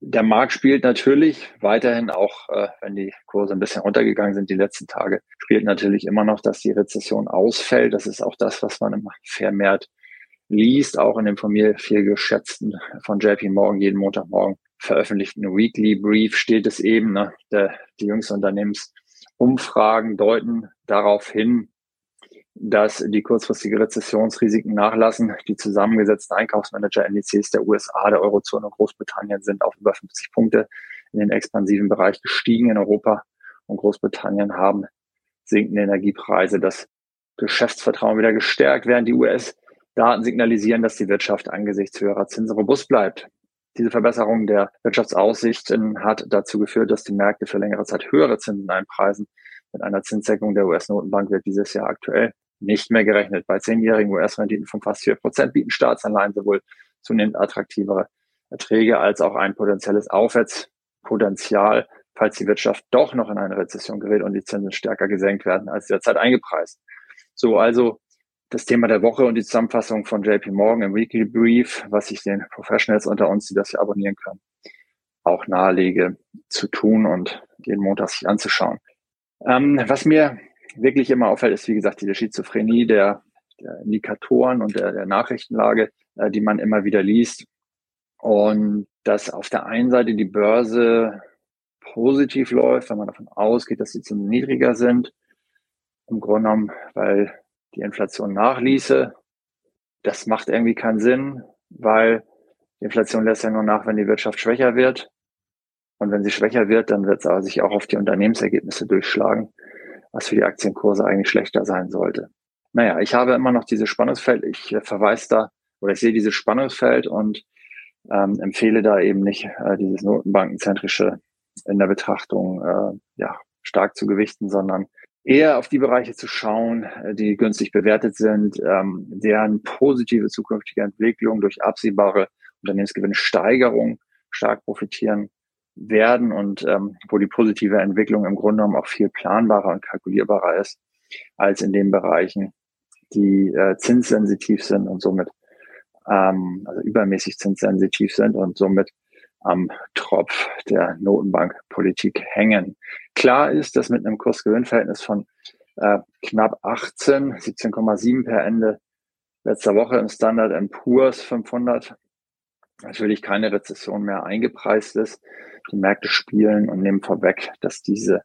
der Markt spielt natürlich weiterhin auch, äh, wenn die Kurse ein bisschen runtergegangen sind die letzten Tage, spielt natürlich immer noch, dass die Rezession ausfällt. Das ist auch das, was man immer vermehrt liest, auch in dem von mir viel geschätzten von JP Morgan jeden Montagmorgen veröffentlichten Weekly Brief steht es eben, ne, der, die jüngsten Unternehmensumfragen deuten darauf hin, dass die kurzfristige Rezessionsrisiken nachlassen. Die zusammengesetzten Einkaufsmanager-Indizes der USA, der Eurozone und Großbritannien sind auf über 50 Punkte in den expansiven Bereich gestiegen in Europa und Großbritannien haben sinkende Energiepreise das Geschäftsvertrauen wieder gestärkt, während die US-Daten signalisieren, dass die Wirtschaft angesichts höherer Zinsen robust bleibt. Diese Verbesserung der Wirtschaftsaussichten hat dazu geführt, dass die Märkte für längere Zeit höhere Zinsen einpreisen. Mit einer Zinssenkung der US-Notenbank wird dieses Jahr aktuell nicht mehr gerechnet. Bei zehnjährigen US-Renditen von fast vier Prozent bieten Staatsanleihen sowohl zunehmend attraktivere Erträge als auch ein potenzielles Aufwärtspotenzial, falls die Wirtschaft doch noch in eine Rezession gerät und die Zinsen stärker gesenkt werden als derzeit eingepreist. So, also das Thema der Woche und die Zusammenfassung von JP Morgan im Weekly Brief, was ich den Professionals unter uns, die das hier abonnieren können, auch nahelege zu tun und jeden Montag sich anzuschauen. Ähm, was mir wirklich immer auffällt, ist, wie gesagt, diese Schizophrenie der, der Indikatoren und der, der Nachrichtenlage, äh, die man immer wieder liest. Und dass auf der einen Seite die Börse positiv läuft, wenn man davon ausgeht, dass die Zinsen niedriger sind. Im Grunde genommen, weil die Inflation nachließe. Das macht irgendwie keinen Sinn, weil die Inflation lässt ja nur nach, wenn die Wirtschaft schwächer wird. Und wenn sie schwächer wird, dann wird es aber sich auch auf die Unternehmensergebnisse durchschlagen was für die Aktienkurse eigentlich schlechter sein sollte. Naja, ich habe immer noch dieses Spannungsfeld. Ich äh, verweise da oder ich sehe dieses Spannungsfeld und ähm, empfehle da eben nicht äh, dieses Notenbankenzentrische in der Betrachtung äh, ja, stark zu gewichten, sondern eher auf die Bereiche zu schauen, äh, die günstig bewertet sind, ähm, deren positive zukünftige Entwicklung durch absehbare Unternehmensgewinnsteigerung stark profitieren werden und ähm, wo die positive Entwicklung im Grunde genommen auch viel planbarer und kalkulierbarer ist als in den Bereichen, die äh, zinssensitiv sind und somit ähm, also übermäßig zinssensitiv sind und somit am Tropf der Notenbankpolitik hängen. Klar ist, dass mit einem Kursgewinnverhältnis von äh, knapp 18, 17,7 per Ende letzter Woche im Standard Poor's 500 natürlich keine Rezession mehr eingepreist ist. Die Märkte spielen und nehmen vorweg, dass diese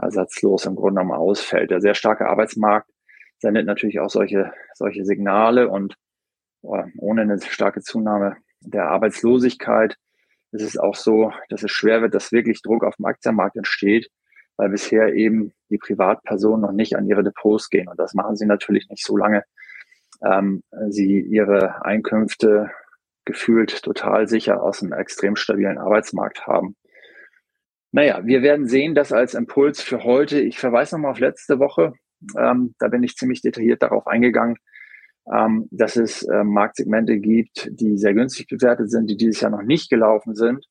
ersatzlos im Grunde genommen ausfällt. Der sehr starke Arbeitsmarkt sendet natürlich auch solche, solche Signale und oh, ohne eine starke Zunahme der Arbeitslosigkeit ist es auch so, dass es schwer wird, dass wirklich Druck auf dem Aktienmarkt entsteht, weil bisher eben die Privatpersonen noch nicht an ihre Depots gehen. Und das machen sie natürlich nicht so lange, ähm, sie ihre Einkünfte gefühlt total sicher aus einem extrem stabilen Arbeitsmarkt haben. Naja, wir werden sehen, das als Impuls für heute. Ich verweise nochmal auf letzte Woche. Ähm, da bin ich ziemlich detailliert darauf eingegangen, ähm, dass es äh, Marktsegmente gibt, die sehr günstig bewertet sind, die dieses Jahr noch nicht gelaufen sind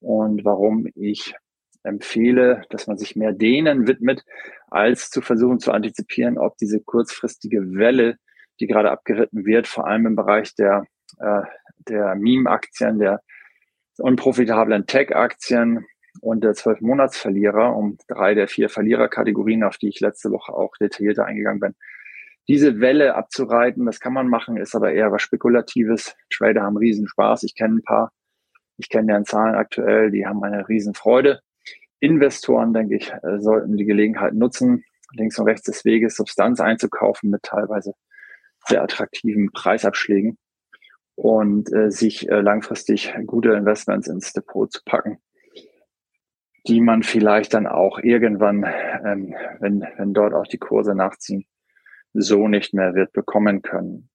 und warum ich empfehle, dass man sich mehr denen widmet, als zu versuchen zu antizipieren, ob diese kurzfristige Welle, die gerade abgeritten wird, vor allem im Bereich der äh, der Meme-Aktien, der unprofitablen Tech-Aktien und der zwölf Monatsverlierer, um drei der vier Verliererkategorien, auf die ich letzte Woche auch detaillierter eingegangen bin. Diese Welle abzureiten, das kann man machen, ist aber eher was Spekulatives. Trader haben Riesenspaß. Ich kenne ein paar. Ich kenne deren Zahlen aktuell. Die haben eine Riesenfreude. Investoren, denke ich, äh, sollten die Gelegenheit nutzen, links und rechts des Weges Substanz einzukaufen mit teilweise sehr attraktiven Preisabschlägen und äh, sich äh, langfristig gute Investments ins Depot zu packen, die man vielleicht dann auch irgendwann, ähm, wenn, wenn dort auch die Kurse nachziehen, so nicht mehr wird bekommen können.